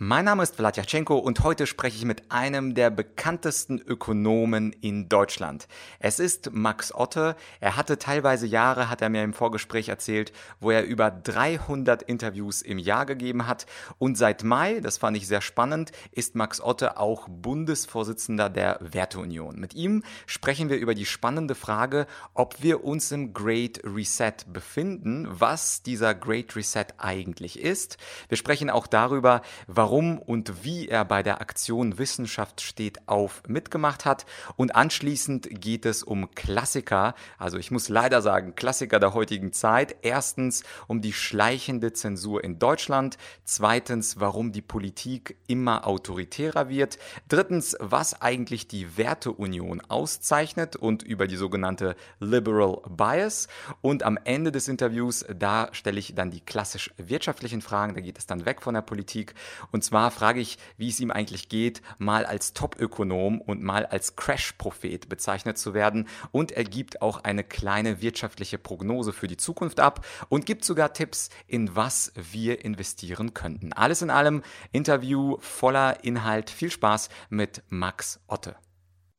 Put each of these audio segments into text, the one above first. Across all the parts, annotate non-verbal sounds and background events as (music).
Mein Name ist Vladyachenko und heute spreche ich mit einem der bekanntesten Ökonomen in Deutschland. Es ist Max Otte. Er hatte teilweise Jahre, hat er mir im Vorgespräch erzählt, wo er über 300 Interviews im Jahr gegeben hat. Und seit Mai, das fand ich sehr spannend, ist Max Otte auch Bundesvorsitzender der Werteunion. Mit ihm sprechen wir über die spannende Frage, ob wir uns im Great Reset befinden, was dieser Great Reset eigentlich ist. Wir sprechen auch darüber, warum warum und wie er bei der Aktion Wissenschaft steht auf mitgemacht hat. Und anschließend geht es um Klassiker, also ich muss leider sagen, Klassiker der heutigen Zeit. Erstens um die schleichende Zensur in Deutschland. Zweitens, warum die Politik immer autoritärer wird. Drittens, was eigentlich die Werteunion auszeichnet und über die sogenannte Liberal Bias. Und am Ende des Interviews, da stelle ich dann die klassisch wirtschaftlichen Fragen, da geht es dann weg von der Politik. Und und zwar frage ich, wie es ihm eigentlich geht, mal als Top-Ökonom und mal als Crash-Prophet bezeichnet zu werden. Und er gibt auch eine kleine wirtschaftliche Prognose für die Zukunft ab und gibt sogar Tipps, in was wir investieren könnten. Alles in allem Interview voller Inhalt. Viel Spaß mit Max Otte.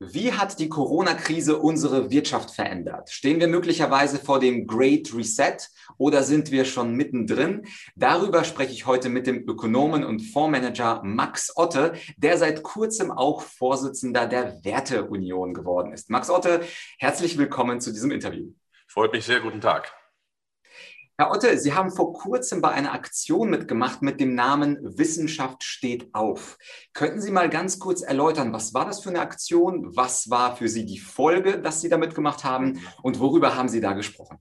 Wie hat die Corona-Krise unsere Wirtschaft verändert? Stehen wir möglicherweise vor dem Great Reset oder sind wir schon mittendrin? Darüber spreche ich heute mit dem Ökonomen und Fondsmanager Max Otte, der seit kurzem auch Vorsitzender der Werteunion geworden ist. Max Otte, herzlich willkommen zu diesem Interview. Freut mich sehr. Guten Tag. Herr Otte, Sie haben vor kurzem bei einer Aktion mitgemacht mit dem Namen Wissenschaft steht auf. Könnten Sie mal ganz kurz erläutern, was war das für eine Aktion? Was war für Sie die Folge, dass Sie da mitgemacht haben? Und worüber haben Sie da gesprochen?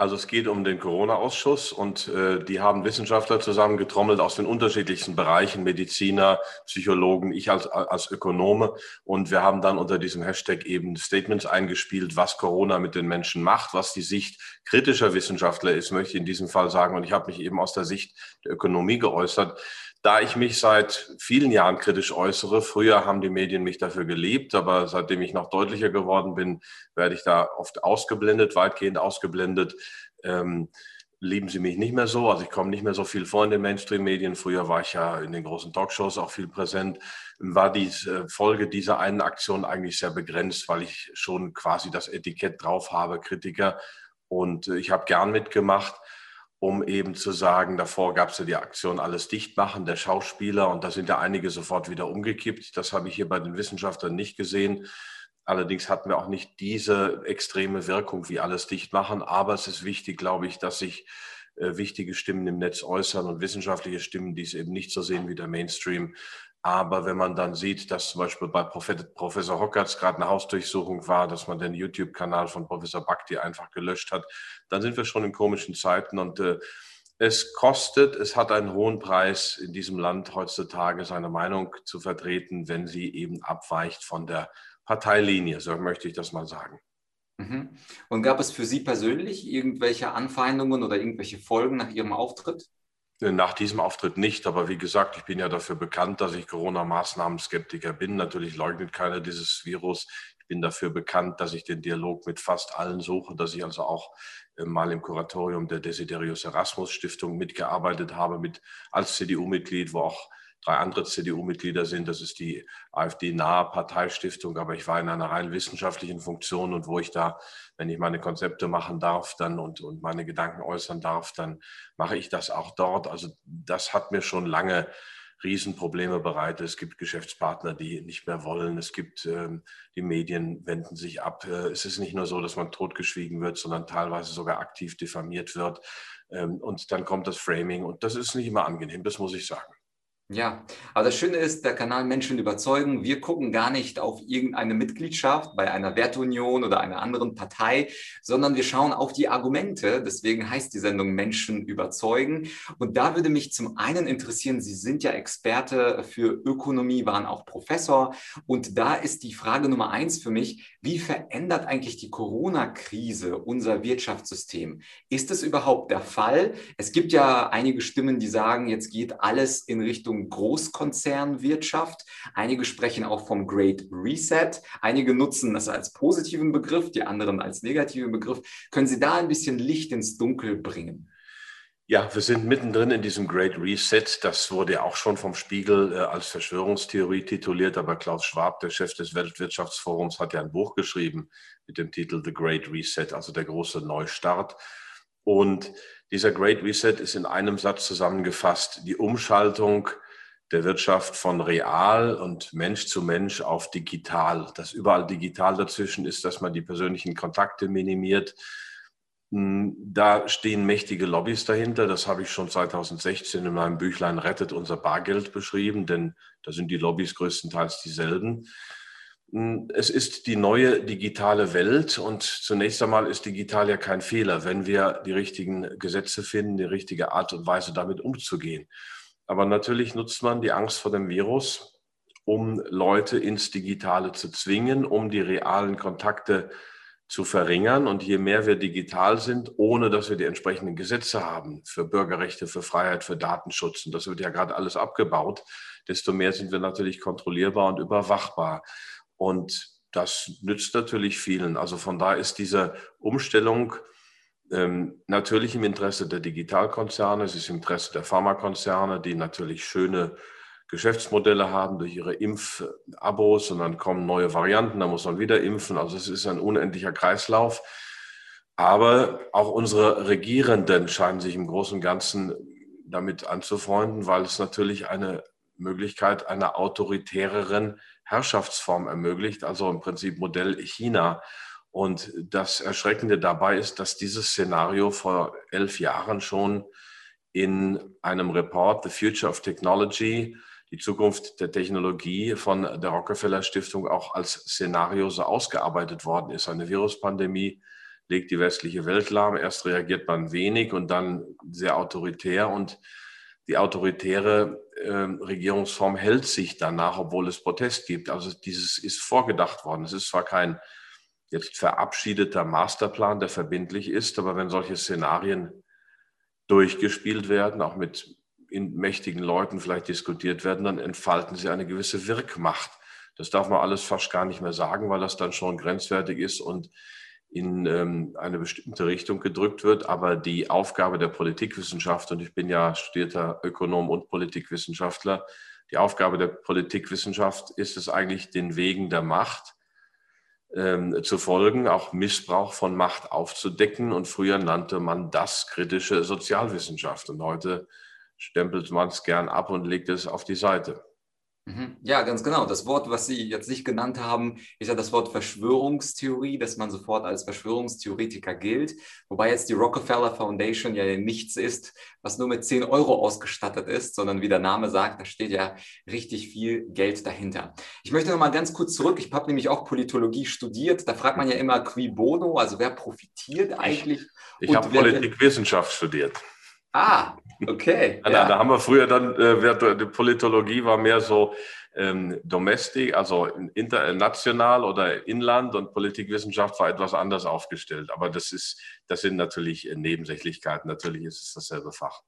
Also es geht um den Corona-Ausschuss und äh, die haben Wissenschaftler zusammengetrommelt aus den unterschiedlichsten Bereichen, Mediziner, Psychologen, ich als, als Ökonome. Und wir haben dann unter diesem Hashtag eben Statements eingespielt, was Corona mit den Menschen macht, was die Sicht kritischer Wissenschaftler ist, möchte ich in diesem Fall sagen. Und ich habe mich eben aus der Sicht der Ökonomie geäußert da ich mich seit vielen Jahren kritisch äußere, früher haben die Medien mich dafür geliebt, aber seitdem ich noch deutlicher geworden bin, werde ich da oft ausgeblendet, weitgehend ausgeblendet. Ähm, lieben sie mich nicht mehr so. Also ich komme nicht mehr so viel vor in den Mainstream-Medien. Früher war ich ja in den großen Talkshows auch viel präsent. War die äh, Folge dieser einen Aktion eigentlich sehr begrenzt, weil ich schon quasi das Etikett drauf habe, Kritiker. Und äh, ich habe gern mitgemacht um eben zu sagen, davor gab es ja die Aktion Alles dicht machen der Schauspieler und da sind ja einige sofort wieder umgekippt. Das habe ich hier bei den Wissenschaftlern nicht gesehen. Allerdings hatten wir auch nicht diese extreme Wirkung wie Alles dicht machen. Aber es ist wichtig, glaube ich, dass sich äh, wichtige Stimmen im Netz äußern und wissenschaftliche Stimmen, die es eben nicht so sehen wie der Mainstream, aber wenn man dann sieht, dass zum Beispiel bei Professor Hockertz gerade eine Hausdurchsuchung war, dass man den YouTube-Kanal von Professor Bhakti einfach gelöscht hat, dann sind wir schon in komischen Zeiten und äh, es kostet, es hat einen hohen Preis in diesem Land heutzutage seine Meinung zu vertreten, wenn sie eben abweicht von der Parteilinie, so möchte ich das mal sagen. Mhm. Und gab es für Sie persönlich irgendwelche Anfeindungen oder irgendwelche Folgen nach Ihrem Auftritt? Nach diesem Auftritt nicht, aber wie gesagt, ich bin ja dafür bekannt, dass ich Corona-Maßnahmen-Skeptiker bin. Natürlich leugnet keiner dieses Virus. Ich bin dafür bekannt, dass ich den Dialog mit fast allen suche, dass ich also auch äh, mal im Kuratorium der Desiderius Erasmus Stiftung mitgearbeitet habe, mit als CDU-Mitglied, wo auch drei andere CDU-Mitglieder sind. Das ist die AfD-nahe Parteistiftung, aber ich war in einer rein wissenschaftlichen Funktion und wo ich da, wenn ich meine Konzepte machen darf dann und, und meine Gedanken äußern darf, dann mache ich das auch dort. Also das hat mir schon lange Riesenprobleme bereitet. Es gibt Geschäftspartner, die nicht mehr wollen. Es gibt, ähm, die Medien wenden sich ab. Äh, es ist nicht nur so, dass man totgeschwiegen wird, sondern teilweise sogar aktiv diffamiert wird. Ähm, und dann kommt das Framing und das ist nicht immer angenehm, das muss ich sagen. Ja, aber das Schöne ist, der Kanal Menschen überzeugen. Wir gucken gar nicht auf irgendeine Mitgliedschaft bei einer Wertunion oder einer anderen Partei, sondern wir schauen auf die Argumente. Deswegen heißt die Sendung Menschen überzeugen. Und da würde mich zum einen interessieren, Sie sind ja Experte für Ökonomie, waren auch Professor. Und da ist die Frage Nummer eins für mich, wie verändert eigentlich die Corona-Krise unser Wirtschaftssystem? Ist es überhaupt der Fall? Es gibt ja einige Stimmen, die sagen, jetzt geht alles in Richtung Großkonzernwirtschaft. Einige sprechen auch vom Great Reset. Einige nutzen das als positiven Begriff, die anderen als negativen Begriff. Können Sie da ein bisschen Licht ins Dunkel bringen? Ja, wir sind mittendrin in diesem Great Reset. Das wurde ja auch schon vom Spiegel äh, als Verschwörungstheorie tituliert, aber Klaus Schwab, der Chef des Weltwirtschaftsforums, hat ja ein Buch geschrieben mit dem Titel The Great Reset, also der große Neustart. Und dieser Great Reset ist in einem Satz zusammengefasst, die Umschaltung der Wirtschaft von real und Mensch zu Mensch auf digital. Dass überall digital dazwischen ist, dass man die persönlichen Kontakte minimiert, hm, da stehen mächtige Lobbys dahinter. Das habe ich schon 2016 in meinem Büchlein Rettet unser Bargeld beschrieben, denn da sind die Lobbys größtenteils dieselben. Hm, es ist die neue digitale Welt und zunächst einmal ist digital ja kein Fehler, wenn wir die richtigen Gesetze finden, die richtige Art und Weise damit umzugehen. Aber natürlich nutzt man die Angst vor dem Virus, um Leute ins Digitale zu zwingen, um die realen Kontakte zu verringern. Und je mehr wir digital sind, ohne dass wir die entsprechenden Gesetze haben für Bürgerrechte, für Freiheit, für Datenschutz, und das wird ja gerade alles abgebaut, desto mehr sind wir natürlich kontrollierbar und überwachbar. Und das nützt natürlich vielen. Also von da ist diese Umstellung ähm, natürlich im Interesse der Digitalkonzerne, es ist im Interesse der Pharmakonzerne, die natürlich schöne Geschäftsmodelle haben durch ihre Impfabos und dann kommen neue Varianten, da muss man wieder impfen. Also es ist ein unendlicher Kreislauf. Aber auch unsere Regierenden scheinen sich im Großen und Ganzen damit anzufreunden, weil es natürlich eine Möglichkeit einer autoritäreren Herrschaftsform ermöglicht, also im Prinzip Modell China. Und das Erschreckende dabei ist, dass dieses Szenario vor elf Jahren schon in einem Report, The Future of Technology, die Zukunft der Technologie von der Rockefeller Stiftung auch als Szenario so ausgearbeitet worden ist. Eine Viruspandemie legt die westliche Welt lahm. Erst reagiert man wenig und dann sehr autoritär und die autoritäre äh, Regierungsform hält sich danach, obwohl es Protest gibt. Also dieses ist vorgedacht worden. Es ist zwar kein jetzt verabschiedeter Masterplan, der verbindlich ist, aber wenn solche Szenarien durchgespielt werden, auch mit in mächtigen Leuten vielleicht diskutiert werden, dann entfalten sie eine gewisse Wirkmacht. Das darf man alles fast gar nicht mehr sagen, weil das dann schon grenzwertig ist und in ähm, eine bestimmte Richtung gedrückt wird. Aber die Aufgabe der Politikwissenschaft, und ich bin ja studierter Ökonom und Politikwissenschaftler, die Aufgabe der Politikwissenschaft ist es eigentlich, den Wegen der Macht ähm, zu folgen, auch Missbrauch von Macht aufzudecken. Und früher nannte man das kritische Sozialwissenschaft. Und heute stempelt man es gern ab und legt es auf die Seite. Mhm. Ja, ganz genau. Das Wort, was Sie jetzt nicht genannt haben, ist ja das Wort Verschwörungstheorie, dass man sofort als Verschwörungstheoretiker gilt. Wobei jetzt die Rockefeller Foundation ja nichts ist, was nur mit 10 Euro ausgestattet ist, sondern wie der Name sagt, da steht ja richtig viel Geld dahinter. Ich möchte noch mal ganz kurz zurück. Ich habe nämlich auch Politologie studiert. Da fragt man ja immer qui bono, also wer profitiert eigentlich? Ich, ich habe Politikwissenschaft studiert. Ah, okay. ja. da, haben wir früher dann, äh, die Politologie war mehr so ähm, domestic, also international oder Inland und Politikwissenschaft war etwas anders aufgestellt. Aber das ist, das sind natürlich Nebensächlichkeiten. Natürlich ist es dasselbe Fach.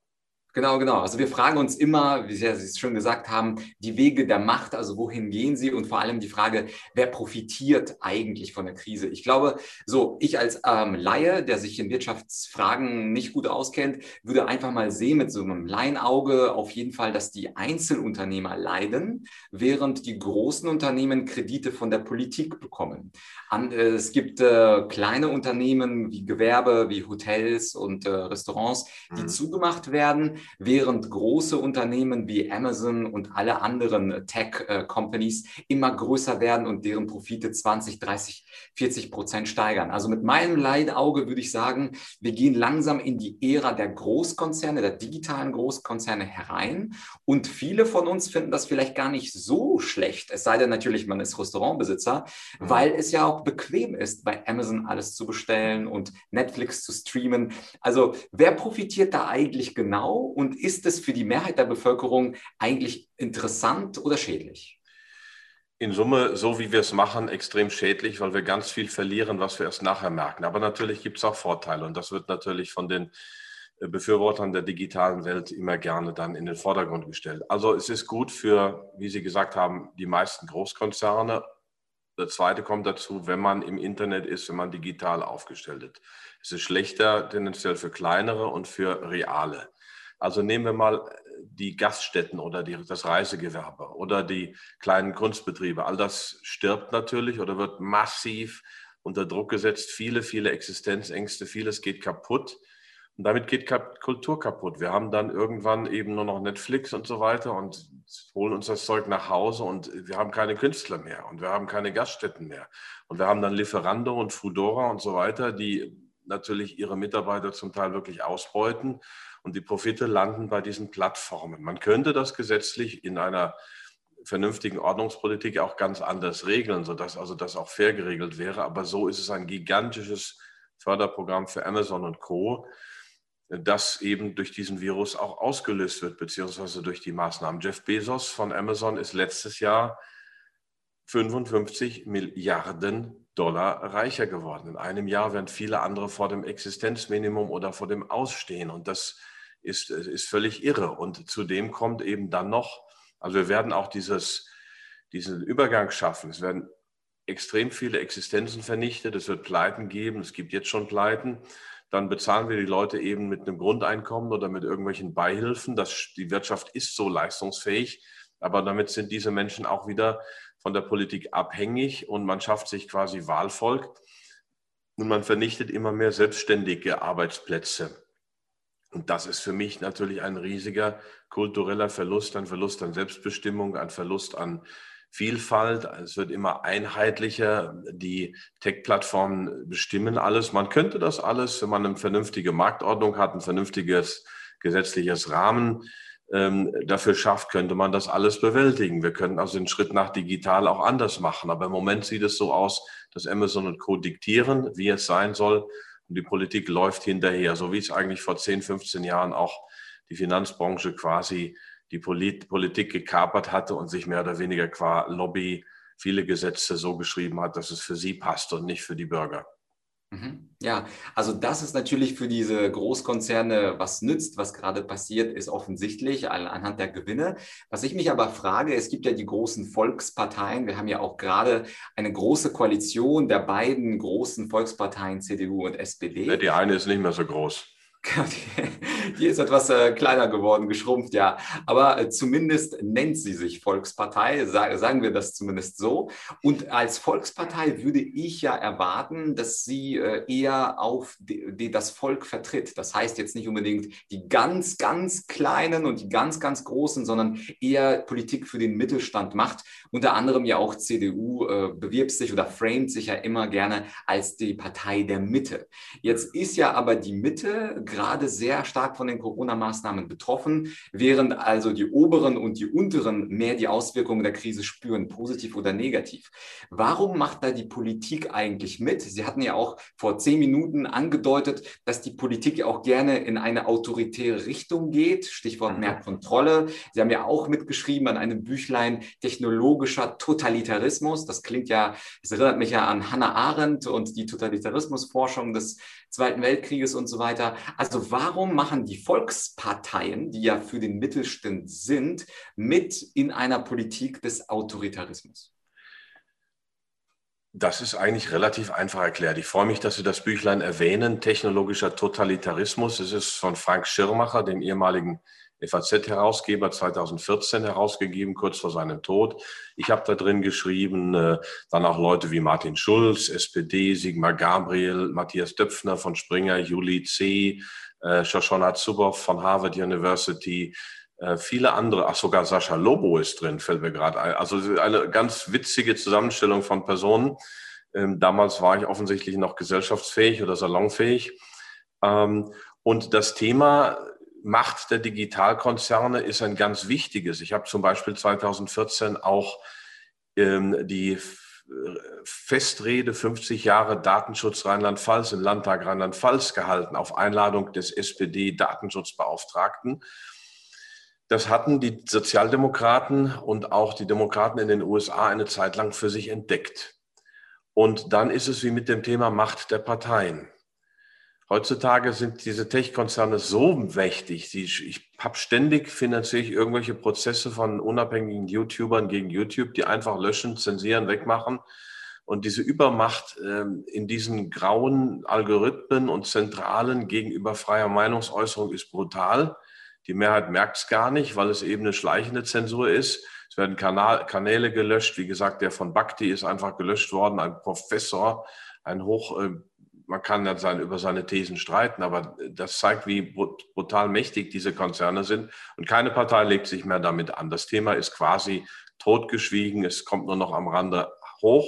Genau, genau. Also wir fragen uns immer, wie Sie es schon gesagt haben, die Wege der Macht, also wohin gehen sie und vor allem die Frage, wer profitiert eigentlich von der Krise? Ich glaube, so ich als ähm, Laie, der sich in Wirtschaftsfragen nicht gut auskennt, würde einfach mal sehen mit so einem Laienauge auf jeden Fall, dass die Einzelunternehmer leiden, während die großen Unternehmen Kredite von der Politik bekommen. An, äh, es gibt äh, kleine Unternehmen wie Gewerbe, wie Hotels und äh, Restaurants, die mhm. zugemacht werden während große Unternehmen wie Amazon und alle anderen Tech-Companies immer größer werden und deren Profite 20, 30, 40 Prozent steigern. Also mit meinem Leidauge würde ich sagen, wir gehen langsam in die Ära der Großkonzerne, der digitalen Großkonzerne herein. Und viele von uns finden das vielleicht gar nicht so schlecht, es sei denn natürlich, man ist Restaurantbesitzer, mhm. weil es ja auch bequem ist, bei Amazon alles zu bestellen und Netflix zu streamen. Also wer profitiert da eigentlich genau und ist es für die Mehrheit der Bevölkerung eigentlich interessant oder schädlich? In Summe, so wie wir es machen, extrem schädlich, weil wir ganz viel verlieren, was wir erst nachher merken. Aber natürlich gibt es auch Vorteile und das wird natürlich von den Befürwortern der digitalen Welt immer gerne dann in den Vordergrund gestellt. Also es ist gut für, wie Sie gesagt haben, die meisten Großkonzerne. Der zweite kommt dazu, wenn man im Internet ist, wenn man digital aufgestellt ist. Es ist schlechter tendenziell für kleinere und für reale. Also nehmen wir mal die Gaststätten oder die, das Reisegewerbe oder die kleinen Kunstbetriebe. All das stirbt natürlich oder wird massiv unter Druck gesetzt. Viele, viele Existenzängste, vieles geht kaputt. Und damit geht Kultur kaputt. Wir haben dann irgendwann eben nur noch Netflix und so weiter und holen uns das Zeug nach Hause und wir haben keine Künstler mehr und wir haben keine Gaststätten mehr. Und wir haben dann Lieferando und Foodora und so weiter, die natürlich ihre Mitarbeiter zum Teil wirklich ausbeuten und die Profite landen bei diesen Plattformen. Man könnte das gesetzlich in einer vernünftigen Ordnungspolitik auch ganz anders regeln, sodass also das auch fair geregelt wäre. Aber so ist es ein gigantisches Förderprogramm für Amazon und Co das eben durch diesen Virus auch ausgelöst wird, beziehungsweise durch die Maßnahmen. Jeff Bezos von Amazon ist letztes Jahr 55 Milliarden Dollar reicher geworden. In einem Jahr, während viele andere vor dem Existenzminimum oder vor dem Ausstehen. Und das ist, ist völlig irre. Und zudem kommt eben dann noch, also wir werden auch dieses, diesen Übergang schaffen. Es werden extrem viele Existenzen vernichtet. Es wird Pleiten geben. Es gibt jetzt schon Pleiten dann bezahlen wir die Leute eben mit einem Grundeinkommen oder mit irgendwelchen Beihilfen. Das, die Wirtschaft ist so leistungsfähig, aber damit sind diese Menschen auch wieder von der Politik abhängig und man schafft sich quasi Wahlvolk und man vernichtet immer mehr selbstständige Arbeitsplätze. Und das ist für mich natürlich ein riesiger kultureller Verlust, ein Verlust an Selbstbestimmung, ein Verlust an Vielfalt, es wird immer einheitlicher, die Tech-Plattformen bestimmen alles. Man könnte das alles, wenn man eine vernünftige Marktordnung hat, ein vernünftiges gesetzliches Rahmen ähm, dafür schafft, könnte man das alles bewältigen. Wir könnten also den Schritt nach digital auch anders machen. Aber im Moment sieht es so aus, dass Amazon und Co. diktieren, wie es sein soll. Und die Politik läuft hinterher, so wie es eigentlich vor 10, 15 Jahren auch die Finanzbranche quasi die Politik gekapert hatte und sich mehr oder weniger qua Lobby viele Gesetze so geschrieben hat, dass es für sie passt und nicht für die Bürger. Mhm. Ja, also das ist natürlich für diese Großkonzerne was nützt, was gerade passiert, ist offensichtlich anhand der Gewinne. Was ich mich aber frage, es gibt ja die großen Volksparteien. Wir haben ja auch gerade eine große Koalition der beiden großen Volksparteien CDU und SPD. Die eine ist nicht mehr so groß. (laughs) Die ist etwas äh, kleiner geworden, geschrumpft, ja. Aber äh, zumindest nennt sie sich Volkspartei, sag, sagen wir das zumindest so. Und als Volkspartei würde ich ja erwarten, dass sie äh, eher auf die, die, das Volk vertritt. Das heißt jetzt nicht unbedingt die ganz, ganz kleinen und die ganz, ganz großen, sondern eher Politik für den Mittelstand macht. Unter anderem ja auch CDU äh, bewirbt sich oder framet sich ja immer gerne als die Partei der Mitte. Jetzt ist ja aber die Mitte gerade sehr stark von den Corona-Maßnahmen betroffen, während also die oberen und die unteren mehr die Auswirkungen der Krise spüren, positiv oder negativ. Warum macht da die Politik eigentlich mit? Sie hatten ja auch vor zehn Minuten angedeutet, dass die Politik ja auch gerne in eine autoritäre Richtung geht, Stichwort mehr mhm. Kontrolle. Sie haben ja auch mitgeschrieben an einem Büchlein Technologischer Totalitarismus. Das klingt ja, es erinnert mich ja an Hannah Arendt und die Totalitarismusforschung des Zweiten Weltkrieges und so weiter. Also warum machen die Volksparteien, die ja für den Mittelstand sind, mit in einer Politik des Autoritarismus? Das ist eigentlich relativ einfach erklärt. Ich freue mich, dass Sie das Büchlein erwähnen, Technologischer Totalitarismus. Es ist von Frank Schirmacher, dem ehemaligen FAZ-Herausgeber 2014 herausgegeben, kurz vor seinem Tod. Ich habe da drin geschrieben, äh, dann auch Leute wie Martin Schulz, SPD, Sigmar Gabriel, Matthias Döpfner von Springer, Juli C., äh, Shoshona Zuboff von Harvard University, äh, viele andere, ach sogar Sascha Lobo ist drin, fällt mir gerade ein. Also eine ganz witzige Zusammenstellung von Personen. Ähm, damals war ich offensichtlich noch gesellschaftsfähig oder salonfähig. Ähm, und das Thema Macht der Digitalkonzerne ist ein ganz wichtiges. Ich habe zum Beispiel 2014 auch ähm, die Festrede 50 Jahre Datenschutz Rheinland-Pfalz im Landtag Rheinland-Pfalz gehalten auf Einladung des SPD-Datenschutzbeauftragten. Das hatten die Sozialdemokraten und auch die Demokraten in den USA eine Zeit lang für sich entdeckt. Und dann ist es wie mit dem Thema Macht der Parteien. Heutzutage sind diese Tech-Konzerne so mächtig. Ich habe ständig finanziere ich irgendwelche Prozesse von unabhängigen YouTubern gegen YouTube, die einfach löschen, zensieren, wegmachen. Und diese Übermacht ähm, in diesen grauen Algorithmen und Zentralen gegenüber freier Meinungsäußerung ist brutal. Die Mehrheit merkt es gar nicht, weil es eben eine schleichende Zensur ist. Es werden Kanal, Kanäle gelöscht. Wie gesagt, der von Bhakti ist einfach gelöscht worden, ein Professor, ein hoch äh, man kann ja sein, über seine Thesen streiten, aber das zeigt, wie brutal mächtig diese Konzerne sind. Und keine Partei legt sich mehr damit an. Das Thema ist quasi totgeschwiegen. Es kommt nur noch am Rande hoch.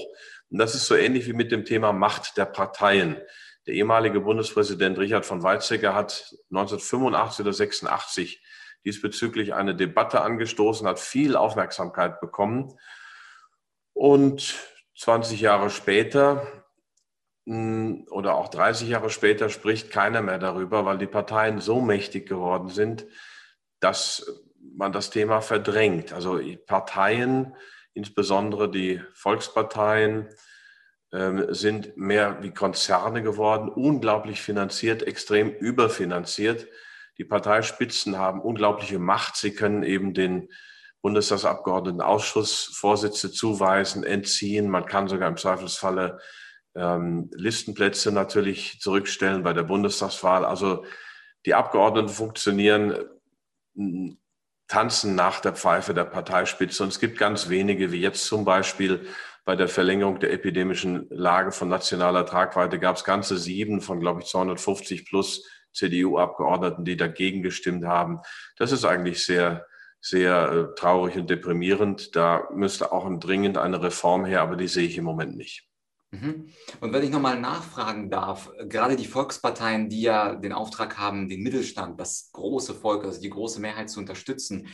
Und das ist so ähnlich wie mit dem Thema Macht der Parteien. Der ehemalige Bundespräsident Richard von Weizsäcker hat 1985 oder 86 diesbezüglich eine Debatte angestoßen, hat viel Aufmerksamkeit bekommen. Und 20 Jahre später oder auch 30 Jahre später spricht keiner mehr darüber, weil die Parteien so mächtig geworden sind, dass man das Thema verdrängt. Also Parteien, insbesondere die Volksparteien, ähm, sind mehr wie Konzerne geworden, unglaublich finanziert, extrem überfinanziert. Die Parteispitzen haben unglaubliche Macht. Sie können eben den Bundestagsabgeordneten Ausschussvorsitze zuweisen, entziehen. Man kann sogar im Zweifelsfalle ähm, Listenplätze natürlich zurückstellen bei der Bundestagswahl. Also die Abgeordneten funktionieren, tanzen nach der Pfeife der Parteispitze. Und es gibt ganz wenige, wie jetzt zum Beispiel bei der Verlängerung der epidemischen Lage von nationaler Tragweite gab es ganze sieben von, glaube ich, 250 plus CDU-Abgeordneten, die dagegen gestimmt haben. Das ist eigentlich sehr, sehr äh, traurig und deprimierend. Da müsste auch dringend eine Reform her, aber die sehe ich im Moment nicht. Mhm. Und wenn ich nochmal nachfragen darf, gerade die Volksparteien, die ja den Auftrag haben, den Mittelstand, das große Volk, also die große Mehrheit zu unterstützen,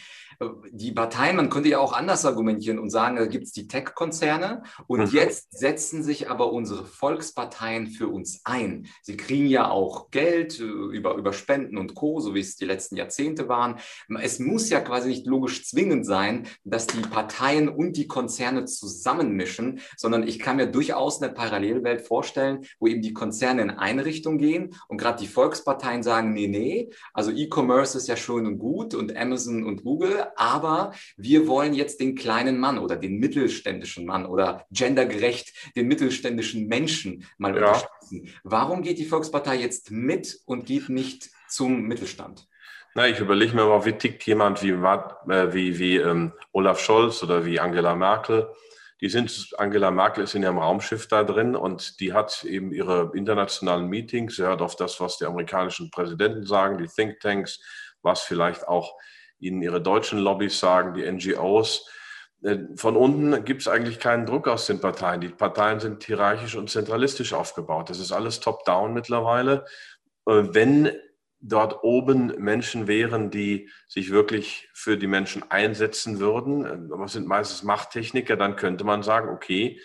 die Parteien, man könnte ja auch anders argumentieren und sagen, da gibt es die Tech-Konzerne und mhm. jetzt setzen sich aber unsere Volksparteien für uns ein. Sie kriegen ja auch Geld äh, über, über Spenden und Co., so wie es die letzten Jahrzehnte waren. Es muss ja quasi nicht logisch zwingend sein, dass die Parteien und die Konzerne zusammenmischen, sondern ich kann mir durchaus eine Parallelwelt vorstellen, wo eben die Konzerne in eine Richtung gehen und gerade die Volksparteien sagen, nee, nee, also E-Commerce ist ja schön und gut und Amazon und Google, aber wir wollen jetzt den kleinen Mann oder den mittelständischen Mann oder gendergerecht den mittelständischen Menschen mal ja. unterstützen. Warum geht die Volkspartei jetzt mit und geht nicht zum Mittelstand? Na, ich überlege mir mal, wie tickt jemand wie, äh, wie, wie ähm, Olaf Scholz oder wie Angela Merkel. Die sind, Angela Merkel ist in ihrem Raumschiff da drin und die hat eben ihre internationalen Meetings, sie hört auf das, was die amerikanischen Präsidenten sagen, die Thinktanks, was vielleicht auch Ihnen Ihre deutschen Lobbys sagen, die NGOs. Äh, von unten gibt es eigentlich keinen Druck aus den Parteien. Die Parteien sind hierarchisch und zentralistisch aufgebaut. Das ist alles top-down mittlerweile. Äh, wenn dort oben Menschen wären, die sich wirklich für die Menschen einsetzen würden, äh, aber es sind meistens Machttechniker, dann könnte man sagen, okay,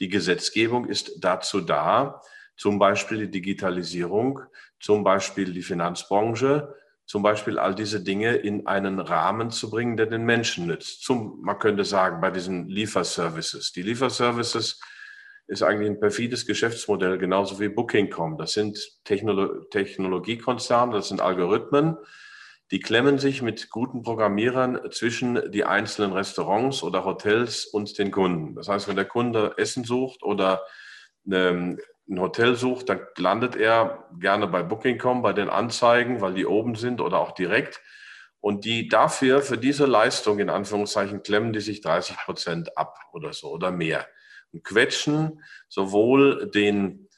die Gesetzgebung ist dazu da, zum Beispiel die Digitalisierung, zum Beispiel die Finanzbranche, zum Beispiel all diese Dinge in einen Rahmen zu bringen, der den Menschen nützt. Zum, man könnte sagen, bei diesen Lieferservices. Die Lieferservices ist eigentlich ein perfides Geschäftsmodell, genauso wie Booking.com. Das sind Technolo Technologiekonzerne, das sind Algorithmen, die klemmen sich mit guten Programmierern zwischen die einzelnen Restaurants oder Hotels und den Kunden. Das heißt, wenn der Kunde Essen sucht oder ähm, ein Hotel sucht, dann landet er gerne bei Booking.com, bei den Anzeigen, weil die oben sind oder auch direkt. Und die dafür, für diese Leistung, in Anführungszeichen, klemmen die sich 30 Prozent ab oder so oder mehr. Und quetschen sowohl den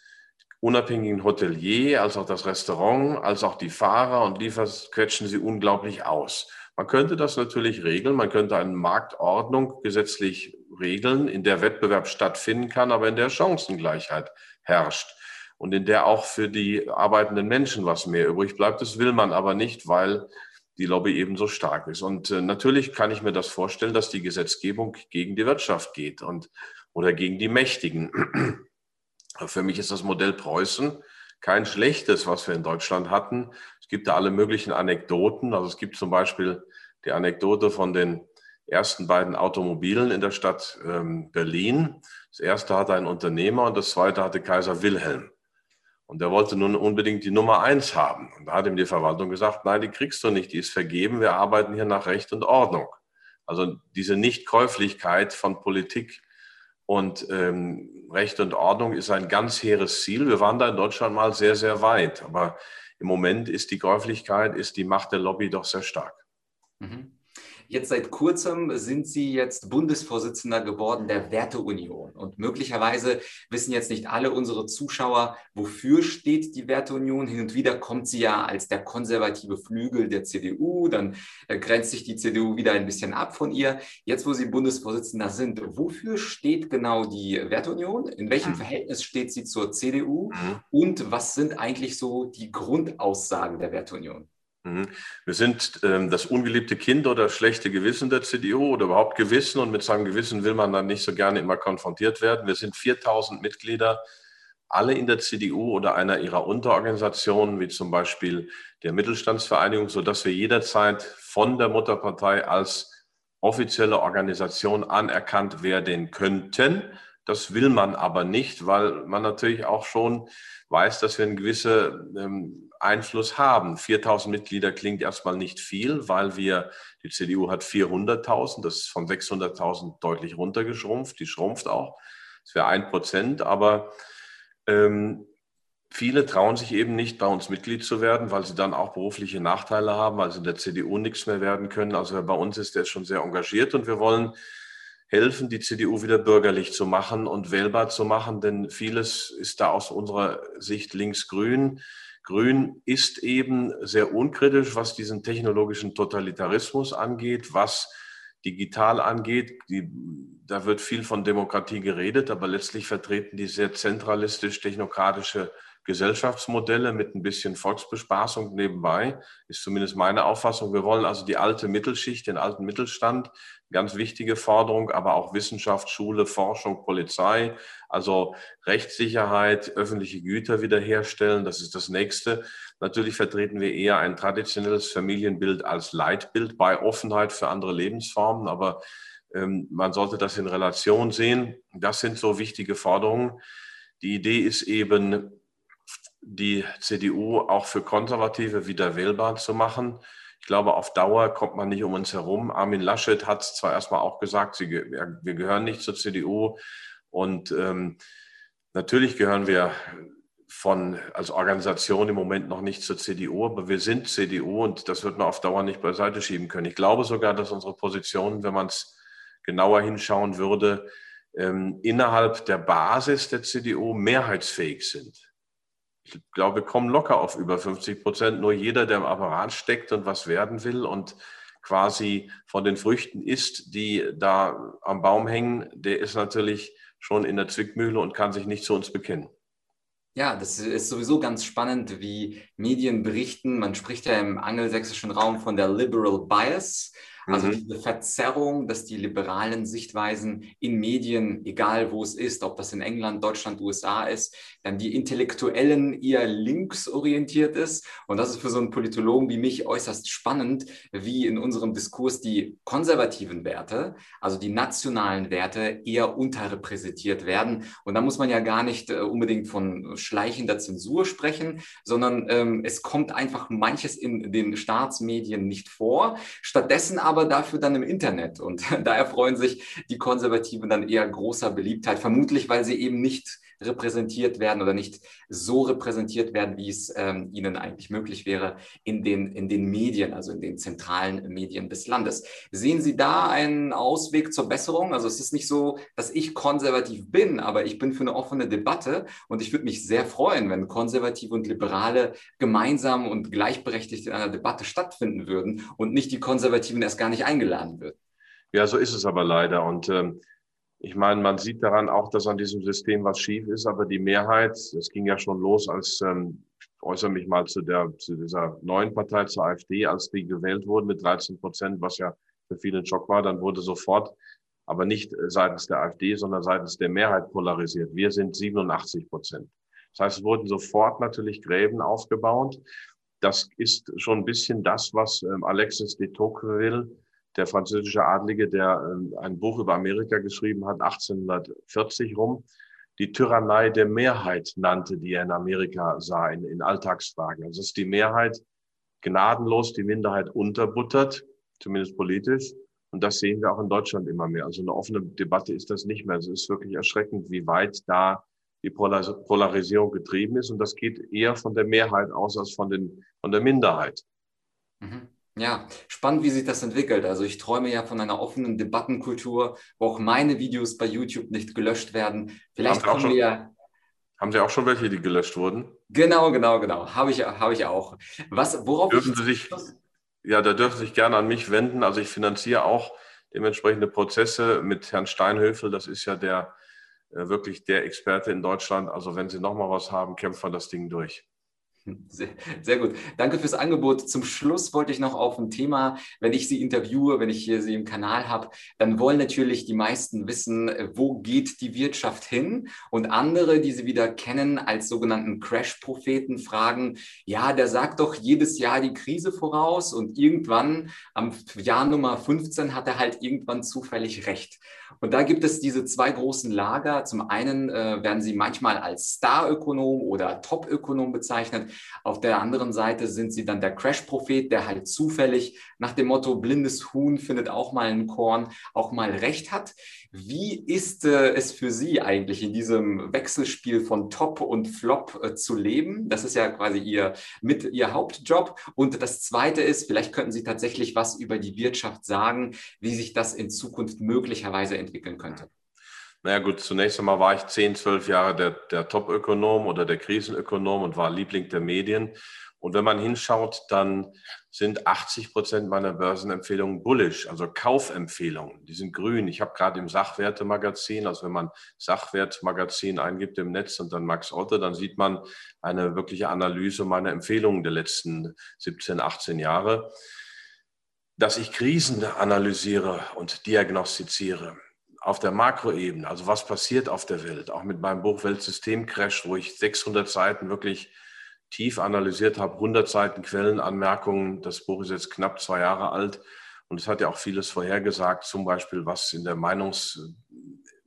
unabhängigen Hotelier als auch das Restaurant, als auch die Fahrer und Liefers quetschen sie unglaublich aus. Man könnte das natürlich regeln, man könnte eine Marktordnung gesetzlich regeln, in der Wettbewerb stattfinden kann, aber in der Chancengleichheit herrscht und in der auch für die arbeitenden Menschen was mehr übrig bleibt. Das will man aber nicht, weil die Lobby eben so stark ist. Und äh, natürlich kann ich mir das vorstellen, dass die Gesetzgebung gegen die Wirtschaft geht und oder gegen die Mächtigen. (clears throat) Für mich ist das Modell Preußen kein schlechtes, was wir in Deutschland hatten. Es gibt da alle möglichen Anekdoten. Also es gibt zum Beispiel die Anekdote von den ersten beiden Automobilen in der Stadt ähm, Berlin. Das erste hatte ein Unternehmer und das zweite hatte Kaiser Wilhelm. Und er wollte nun unbedingt die Nummer eins haben. Und da hat ihm die Verwaltung gesagt, nein, die kriegst du nicht, die ist vergeben, wir arbeiten hier nach Recht und Ordnung. Also diese Nichtkäuflichkeit von Politik und ähm, Recht und Ordnung ist ein ganz hehres Ziel. Wir waren da in Deutschland mal sehr, sehr weit. Aber im Moment ist die Käuflichkeit, ist die Macht der Lobby doch sehr stark. Mhm. Jetzt seit kurzem sind Sie jetzt Bundesvorsitzender geworden der Werteunion. Und möglicherweise wissen jetzt nicht alle unsere Zuschauer, wofür steht die Werteunion. Hin und wieder kommt sie ja als der konservative Flügel der CDU. Dann äh, grenzt sich die CDU wieder ein bisschen ab von ihr. Jetzt, wo Sie Bundesvorsitzender sind, wofür steht genau die Werteunion? In welchem mhm. Verhältnis steht sie zur CDU? Mhm. Und was sind eigentlich so die Grundaussagen der Werteunion? Mhm. Wir sind ähm, das ungeliebte Kind oder schlechte Gewissen der CDU oder überhaupt Gewissen und mit seinem Gewissen will man dann nicht so gerne immer konfrontiert werden. Wir sind 4000 Mitglieder, alle in der CDU oder einer ihrer Unterorganisationen, wie zum Beispiel der Mittelstandsvereinigung, sodass wir jederzeit von der Mutterpartei als offizielle Organisation anerkannt werden könnten. Das will man aber nicht, weil man natürlich auch schon weiß, dass wir einen gewissen ähm, Einfluss haben. 4000 Mitglieder klingt erstmal nicht viel, weil wir, die CDU hat 400.000, das ist von 600.000 deutlich runtergeschrumpft, die schrumpft auch. Das wäre ein Prozent, aber ähm, viele trauen sich eben nicht, bei uns Mitglied zu werden, weil sie dann auch berufliche Nachteile haben, sie in der CDU nichts mehr werden können. Also wer bei uns ist, der ist schon sehr engagiert und wir wollen helfen, die CDU wieder bürgerlich zu machen und wählbar zu machen, denn vieles ist da aus unserer Sicht links-grün. Grün ist eben sehr unkritisch, was diesen technologischen Totalitarismus angeht, was digital angeht. Die, da wird viel von Demokratie geredet, aber letztlich vertreten die sehr zentralistisch-technokratische Gesellschaftsmodelle mit ein bisschen Volksbespaßung nebenbei, ist zumindest meine Auffassung. Wir wollen also die alte Mittelschicht, den alten Mittelstand, ganz wichtige Forderung, aber auch Wissenschaft, Schule, Forschung, Polizei, also Rechtssicherheit, öffentliche Güter wiederherstellen, das ist das nächste. Natürlich vertreten wir eher ein traditionelles Familienbild als Leitbild bei Offenheit für andere Lebensformen, aber ähm, man sollte das in Relation sehen. Das sind so wichtige Forderungen. Die Idee ist eben, die CDU auch für Konservative wieder wählbar zu machen. Ich glaube, auf Dauer kommt man nicht um uns herum. Armin Laschet hat zwar erstmal auch gesagt, sie, wir gehören nicht zur CDU. Und ähm, natürlich gehören wir von, als Organisation im Moment noch nicht zur CDU, aber wir sind CDU und das wird man auf Dauer nicht beiseite schieben können. Ich glaube sogar, dass unsere Positionen, wenn man es genauer hinschauen würde, ähm, innerhalb der Basis der CDU mehrheitsfähig sind ich glaube, wir kommen locker auf über 50 Prozent. Nur jeder, der im Apparat steckt und was werden will und quasi von den Früchten isst, die da am Baum hängen, der ist natürlich schon in der Zwickmühle und kann sich nicht zu uns bekennen. Ja, das ist sowieso ganz spannend, wie Medien berichten. Man spricht ja im angelsächsischen Raum von der Liberal Bias. Also mhm. diese Verzerrung, dass die liberalen Sichtweisen in Medien, egal wo es ist, ob das in England, Deutschland, USA ist, dann die Intellektuellen eher linksorientiert ist. Und das ist für so einen Politologen wie mich äußerst spannend, wie in unserem Diskurs die konservativen Werte, also die nationalen Werte, eher unterrepräsentiert werden. Und da muss man ja gar nicht äh, unbedingt von schleichender Zensur sprechen, sondern ähm, es kommt einfach manches in den Staatsmedien nicht vor. Stattdessen aber aber dafür dann im Internet. Und (laughs) da erfreuen sich die Konservativen dann eher großer Beliebtheit, vermutlich weil sie eben nicht repräsentiert werden oder nicht so repräsentiert werden, wie es ähm, ihnen eigentlich möglich wäre in den, in den Medien, also in den zentralen Medien des Landes. Sehen Sie da einen Ausweg zur Besserung? Also es ist nicht so, dass ich konservativ bin, aber ich bin für eine offene Debatte und ich würde mich sehr freuen, wenn Konservative und Liberale gemeinsam und gleichberechtigt in einer Debatte stattfinden würden und nicht die Konservativen erst gar nicht eingeladen würden. Ja, so ist es aber leider. Und ähm, ich meine, man sieht daran auch, dass an diesem System was schief ist, aber die Mehrheit, das ging ja schon los, als ähm, ich äußere mich mal zu der zu dieser neuen Partei, zur AfD, als die gewählt wurden mit 13 Prozent, was ja für viele ein Schock war, dann wurde sofort, aber nicht seitens der AfD, sondern seitens der Mehrheit polarisiert. Wir sind 87 Prozent. Das heißt, es wurden sofort natürlich Gräben aufgebaut. Das ist schon ein bisschen das, was ähm, Alexis de Tocqueville der französische Adlige, der äh, ein Buch über Amerika geschrieben hat, 1840 rum, die Tyrannei der Mehrheit nannte, die er in Amerika sah, in, in Alltagsfragen. Also dass die Mehrheit gnadenlos die Minderheit unterbuttert, zumindest politisch. Und das sehen wir auch in Deutschland immer mehr. Also eine offene Debatte ist das nicht mehr. Also es ist wirklich erschreckend, wie weit da die Polarisierung getrieben ist. Und das geht eher von der Mehrheit aus als von, den, von der Minderheit. Mhm. Ja, spannend, wie sich das entwickelt. Also ich träume ja von einer offenen Debattenkultur, wo auch meine Videos bei YouTube nicht gelöscht werden. Vielleicht haben Sie, wir, haben Sie auch schon welche, die gelöscht wurden? Genau, genau, genau. Habe ich, habe ich auch. Was, worauf dürfen Sie sich, ja, da dürfen Sie sich gerne an mich wenden. Also ich finanziere auch dementsprechende Prozesse mit Herrn Steinhöfel. Das ist ja der wirklich der Experte in Deutschland. Also wenn Sie noch mal was haben, kämpfen wir das Ding durch. Sehr, sehr, gut. Danke fürs Angebot. Zum Schluss wollte ich noch auf ein Thema, wenn ich Sie interviewe, wenn ich hier Sie im Kanal habe, dann wollen natürlich die meisten wissen, wo geht die Wirtschaft hin? Und andere, die Sie wieder kennen als sogenannten Crash-Propheten, fragen, ja, der sagt doch jedes Jahr die Krise voraus und irgendwann am Jahr Nummer 15 hat er halt irgendwann zufällig recht. Und da gibt es diese zwei großen Lager. Zum einen äh, werden sie manchmal als Star-Ökonom oder Top-Ökonom bezeichnet. Auf der anderen Seite sind sie dann der Crash-Prophet, der halt zufällig nach dem Motto blindes Huhn findet auch mal ein Korn, auch mal recht hat. Wie ist äh, es für Sie eigentlich in diesem Wechselspiel von Top und Flop äh, zu leben? Das ist ja quasi Ihr, mit Ihr Hauptjob. Und das Zweite ist, vielleicht könnten Sie tatsächlich was über die Wirtschaft sagen, wie sich das in Zukunft möglicherweise entwickeln könnte. Naja gut, zunächst einmal war ich zehn, zwölf Jahre der, der Top-Ökonom oder der Krisenökonom und war Liebling der Medien. Und wenn man hinschaut, dann sind 80 Prozent meiner Börsenempfehlungen bullish, also Kaufempfehlungen. Die sind grün. Ich habe gerade im Sachwertemagazin, also wenn man Sachwertmagazin eingibt im Netz und dann Max Otte, dann sieht man eine wirkliche Analyse meiner Empfehlungen der letzten 17, 18 Jahre. Dass ich Krisen analysiere und diagnostiziere auf der Makroebene, also was passiert auf der Welt, auch mit meinem Buch Weltsystemcrash, wo ich 600 Seiten wirklich tief analysiert habe, 100 Seiten Quellenanmerkungen. Das Buch ist jetzt knapp zwei Jahre alt und es hat ja auch vieles vorhergesagt, zum Beispiel was in der Meinungs,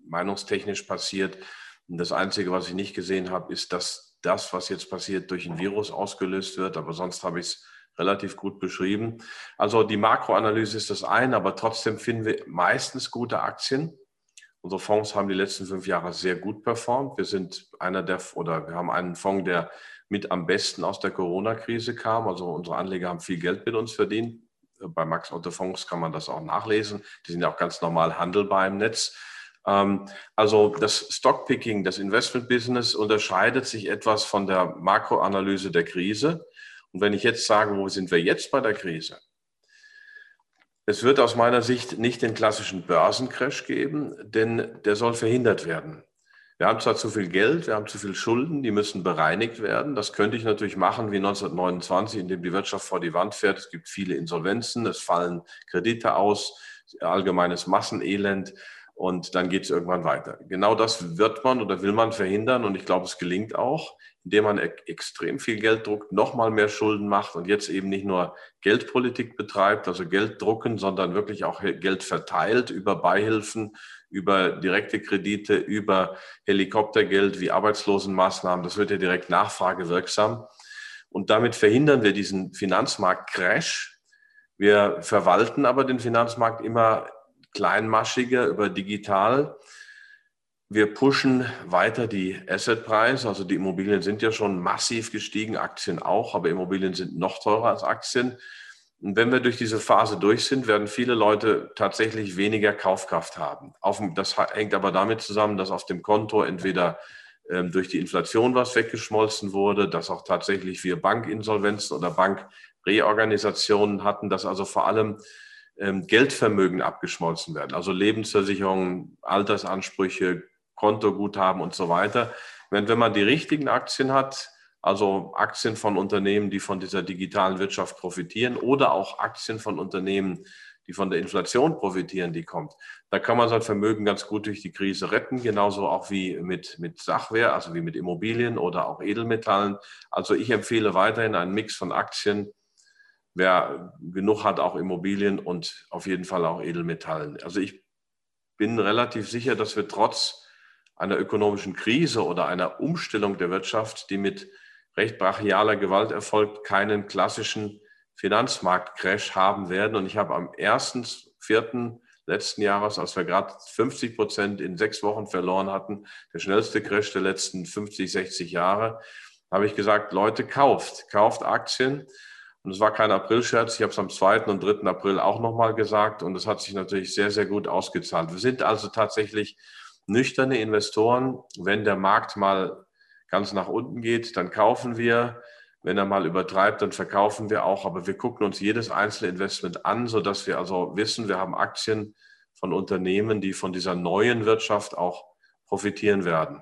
meinungstechnisch passiert. Und das Einzige, was ich nicht gesehen habe, ist, dass das, was jetzt passiert, durch ein Virus ausgelöst wird. Aber sonst habe ich es relativ gut beschrieben. Also die Makroanalyse ist das eine, aber trotzdem finden wir meistens gute Aktien. Unsere Fonds haben die letzten fünf Jahre sehr gut performt. Wir sind einer der, oder wir haben einen Fonds, der mit am besten aus der Corona-Krise kam. Also unsere Anleger haben viel Geld mit uns verdient. Bei Max Otto Fonds kann man das auch nachlesen. Die sind ja auch ganz normal handelbar im Netz. Ähm, also das Stockpicking, das Investment-Business unterscheidet sich etwas von der Makroanalyse der Krise. Und wenn ich jetzt sage, wo sind wir jetzt bei der Krise? Es wird aus meiner Sicht nicht den klassischen Börsencrash geben, denn der soll verhindert werden. Wir haben zwar zu viel Geld, wir haben zu viel Schulden, die müssen bereinigt werden. Das könnte ich natürlich machen wie 1929, indem die Wirtschaft vor die Wand fährt. Es gibt viele Insolvenzen, es fallen Kredite aus, allgemeines Massenelend und dann geht es irgendwann weiter. Genau das wird man oder will man verhindern und ich glaube, es gelingt auch, indem man extrem viel Geld druckt, nochmal mehr Schulden macht und jetzt eben nicht nur Geldpolitik betreibt, also Geld drucken, sondern wirklich auch Geld verteilt über Beihilfen, über direkte Kredite, über Helikoptergeld wie Arbeitslosenmaßnahmen. Das wird ja direkt nachfragewirksam. Und damit verhindern wir diesen Finanzmarktcrash. Wir verwalten aber den Finanzmarkt immer kleinmaschiger über digital. Wir pushen weiter die Assetpreise. Also die Immobilien sind ja schon massiv gestiegen, Aktien auch, aber Immobilien sind noch teurer als Aktien. Und wenn wir durch diese Phase durch sind, werden viele Leute tatsächlich weniger Kaufkraft haben. das hängt aber damit zusammen, dass auf dem Konto entweder ähm, durch die Inflation was weggeschmolzen wurde, dass auch tatsächlich wir Bankinsolvenzen oder Bankreorganisationen hatten, dass also vor allem ähm, Geldvermögen abgeschmolzen werden, also Lebensversicherungen, Altersansprüche, Kontoguthaben und so weiter. Wenn, wenn man die richtigen Aktien hat, also Aktien von Unternehmen, die von dieser digitalen Wirtschaft profitieren oder auch Aktien von Unternehmen, die von der Inflation profitieren, die kommt. Da kann man sein Vermögen ganz gut durch die Krise retten, genauso auch wie mit, mit Sachware, also wie mit Immobilien oder auch Edelmetallen. Also ich empfehle weiterhin einen Mix von Aktien. Wer genug hat, auch Immobilien und auf jeden Fall auch Edelmetallen. Also ich bin relativ sicher, dass wir trotz einer ökonomischen Krise oder einer Umstellung der Wirtschaft, die mit recht brachialer Gewalt erfolgt, keinen klassischen Finanzmarktcrash haben werden. Und ich habe am 1.4. letzten Jahres, als wir gerade 50 Prozent in sechs Wochen verloren hatten, der schnellste Crash der letzten 50, 60 Jahre, habe ich gesagt, Leute, kauft, kauft Aktien. Und es war kein Aprilscherz. Ich habe es am 2. und 3. April auch nochmal gesagt. Und es hat sich natürlich sehr, sehr gut ausgezahlt. Wir sind also tatsächlich nüchterne Investoren. Wenn der Markt mal ganz nach unten geht, dann kaufen wir. Wenn er mal übertreibt, dann verkaufen wir auch. Aber wir gucken uns jedes einzelne Investment an, sodass wir also wissen, wir haben Aktien von Unternehmen, die von dieser neuen Wirtschaft auch profitieren werden.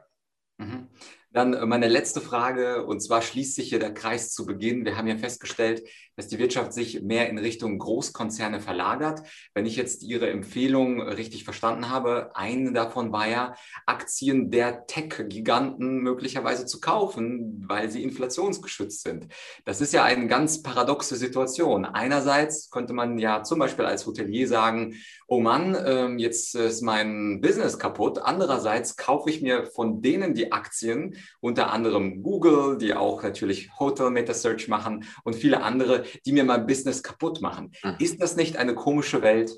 Dann äh, meine letzte Frage, und zwar schließt sich hier der Kreis zu Beginn. Wir haben ja festgestellt, dass die Wirtschaft sich mehr in Richtung Großkonzerne verlagert. Wenn ich jetzt Ihre Empfehlung richtig verstanden habe, eine davon war ja, Aktien der Tech-Giganten möglicherweise zu kaufen, weil sie inflationsgeschützt sind. Das ist ja eine ganz paradoxe Situation. Einerseits könnte man ja zum Beispiel als Hotelier sagen, oh Mann, ähm, jetzt ist mein Business kaputt. Andererseits kaufe ich mir von denen die Aktien, unter anderem Google, die auch natürlich Hotel Meta Search machen und viele andere, die mir mein Business kaputt machen. Mhm. Ist das nicht eine komische Welt?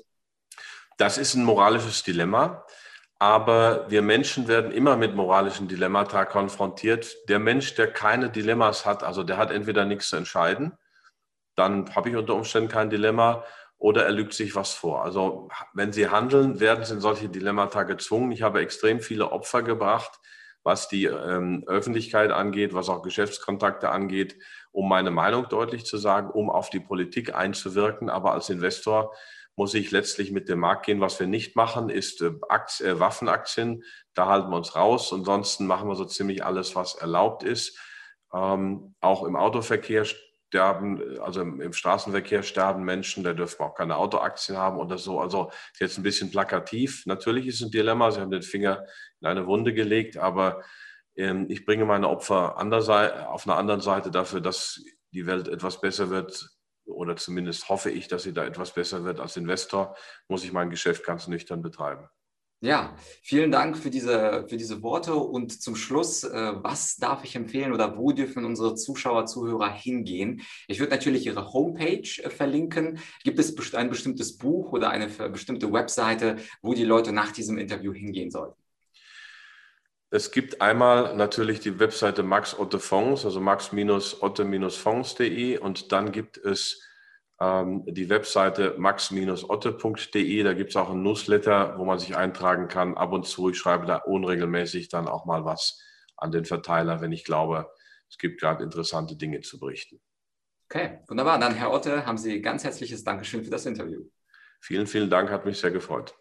Das ist ein moralisches Dilemma. Aber wir Menschen werden immer mit moralischen Dilemmata konfrontiert. Der Mensch, der keine Dilemmas hat, also der hat entweder nichts zu entscheiden, dann habe ich unter Umständen kein Dilemma oder er lügt sich was vor. Also wenn sie handeln, werden sie in solche Dilemmata gezwungen. Ich habe extrem viele Opfer gebracht, was die ähm, Öffentlichkeit angeht, was auch Geschäftskontakte angeht, um meine Meinung deutlich zu sagen, um auf die Politik einzuwirken. Aber als Investor muss ich letztlich mit dem Markt gehen. Was wir nicht machen, ist äh, äh, Waffenaktien. Da halten wir uns raus. Ansonsten machen wir so ziemlich alles, was erlaubt ist. Ähm, auch im Autoverkehr sterben, also im, Straßenverkehr sterben Menschen, da dürfen wir auch keine Autoaktien haben oder so. Also ist jetzt ein bisschen plakativ. Natürlich ist es ein Dilemma, Sie haben den Finger in eine Wunde gelegt, aber ähm, ich bringe meine Opfer auf einer anderen Seite dafür, dass die Welt etwas besser wird oder zumindest hoffe ich, dass sie da etwas besser wird. Als Investor muss ich mein Geschäft ganz nüchtern betreiben. Ja, vielen Dank für diese, für diese Worte. Und zum Schluss, äh, was darf ich empfehlen oder wo dürfen unsere Zuschauer, Zuhörer hingehen? Ich würde natürlich Ihre Homepage äh, verlinken. Gibt es ein bestimmtes Buch oder eine bestimmte Webseite, wo die Leute nach diesem Interview hingehen sollten? Es gibt einmal natürlich die Webseite Max Otte Fonds, also max-otte-fonds.de und dann gibt es ähm, die Webseite max-otte.de. Da gibt es auch ein Newsletter, wo man sich eintragen kann. Ab und zu, ich schreibe da unregelmäßig dann auch mal was an den Verteiler, wenn ich glaube, es gibt gerade interessante Dinge zu berichten. Okay, wunderbar. Dann, Herr Otte, haben Sie ganz herzliches Dankeschön für das Interview. Vielen, vielen Dank, hat mich sehr gefreut.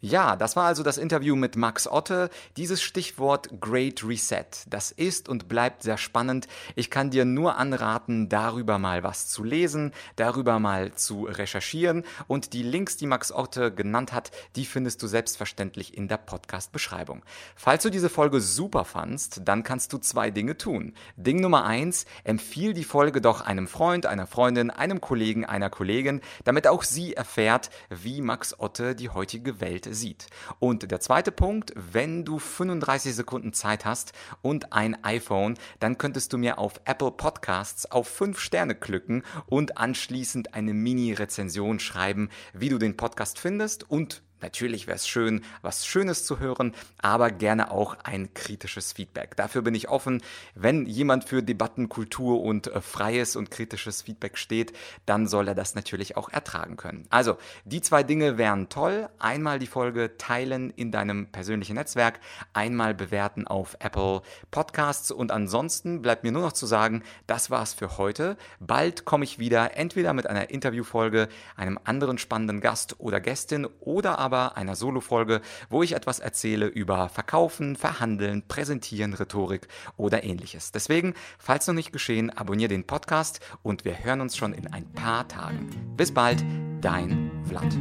Ja, das war also das Interview mit Max Otte. Dieses Stichwort Great Reset, das ist und bleibt sehr spannend. Ich kann dir nur anraten, darüber mal was zu lesen, darüber mal zu recherchieren und die Links, die Max Otte genannt hat, die findest du selbstverständlich in der Podcast-Beschreibung. Falls du diese Folge super fandst, dann kannst du zwei Dinge tun. Ding Nummer eins, empfiehl die Folge doch einem Freund, einer Freundin, einem Kollegen, einer Kollegin, damit auch sie erfährt, wie Max Otte die heutige Welt sieht. Und der zweite Punkt, wenn du 35 Sekunden Zeit hast und ein iPhone, dann könntest du mir auf Apple Podcasts auf 5 Sterne klicken und anschließend eine Mini-Rezension schreiben, wie du den Podcast findest und Natürlich wäre es schön, was Schönes zu hören, aber gerne auch ein kritisches Feedback. Dafür bin ich offen. Wenn jemand für Debattenkultur und äh, freies und kritisches Feedback steht, dann soll er das natürlich auch ertragen können. Also, die zwei Dinge wären toll. Einmal die Folge teilen in deinem persönlichen Netzwerk, einmal bewerten auf Apple Podcasts und ansonsten bleibt mir nur noch zu sagen, das war's für heute. Bald komme ich wieder, entweder mit einer Interviewfolge, einem anderen spannenden Gast oder Gästin oder aber aber einer Solo-Folge, wo ich etwas erzähle über Verkaufen, Verhandeln, Präsentieren, Rhetorik oder ähnliches. Deswegen, falls noch nicht geschehen, abonniere den Podcast und wir hören uns schon in ein paar Tagen. Bis bald, dein Vlad.